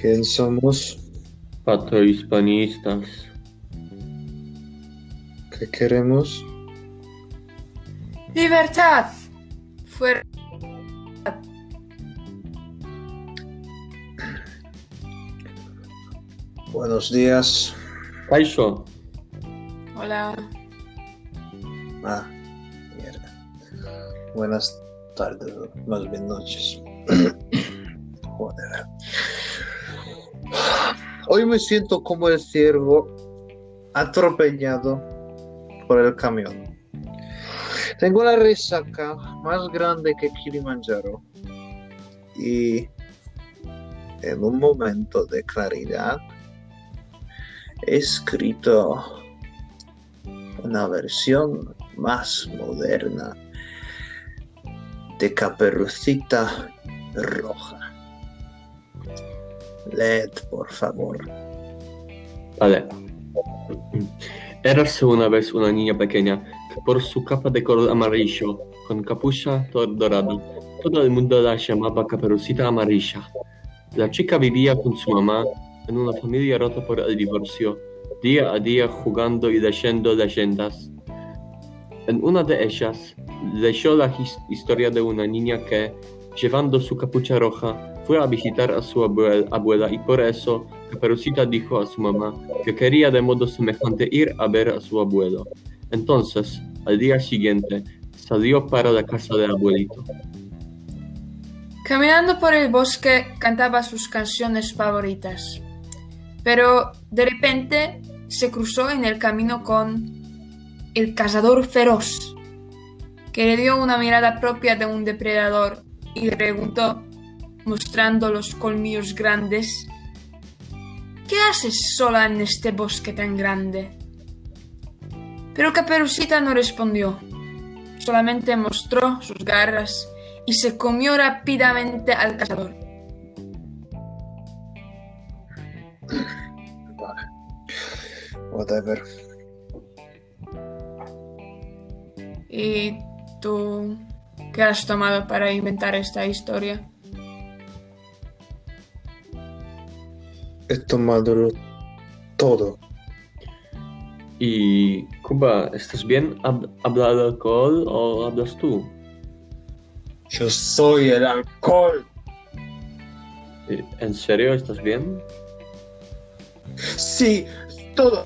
¿Quién somos? Patrohispanistas. ¿Qué queremos? Libertad. Fuera. Buenos días. Kaisho, Hola. Ah, mierda. Buenas tardes, más bien noches. Joder. Hoy me siento como el ciervo atropellado por el camión. Tengo la resaca más grande que Kilimanjaro. Y en un momento de claridad he escrito una versión más moderna de Caperucita Roja. Leed, por favor. vale. Érase una vez una niña pequeña que por su capa de color amarillo, con capucha dorada, todo el mundo la llamaba Caperucita Amarilla. La chica vivía con su mamá en una familia rota por el divorcio, día a día jugando y leyendo leyendas. En una de ellas leyó la his- historia de una niña que, llevando su capucha roja, fue a visitar a su abuel- abuela y por eso Caperucita dijo a su mamá que quería de modo semejante ir a ver a su abuelo. Entonces, al día siguiente, salió para la casa del abuelito. Caminando por el bosque cantaba sus canciones favoritas. Pero de repente se cruzó en el camino con el cazador feroz, que le dio una mirada propia de un depredador y le preguntó, mostrando los colmillos grandes, ¿qué haces sola en este bosque tan grande? Pero Caperucita no respondió, solamente mostró sus garras y se comió rápidamente al cazador. Vale. Whatever. ¿Y tú qué has tomado para inventar esta historia? He tomado todo. Y, Cuba, ¿estás bien? ¿Hab- ¿Habla el alcohol o hablas tú? Yo soy el alcohol. ¿En serio estás bien? Sí, todo.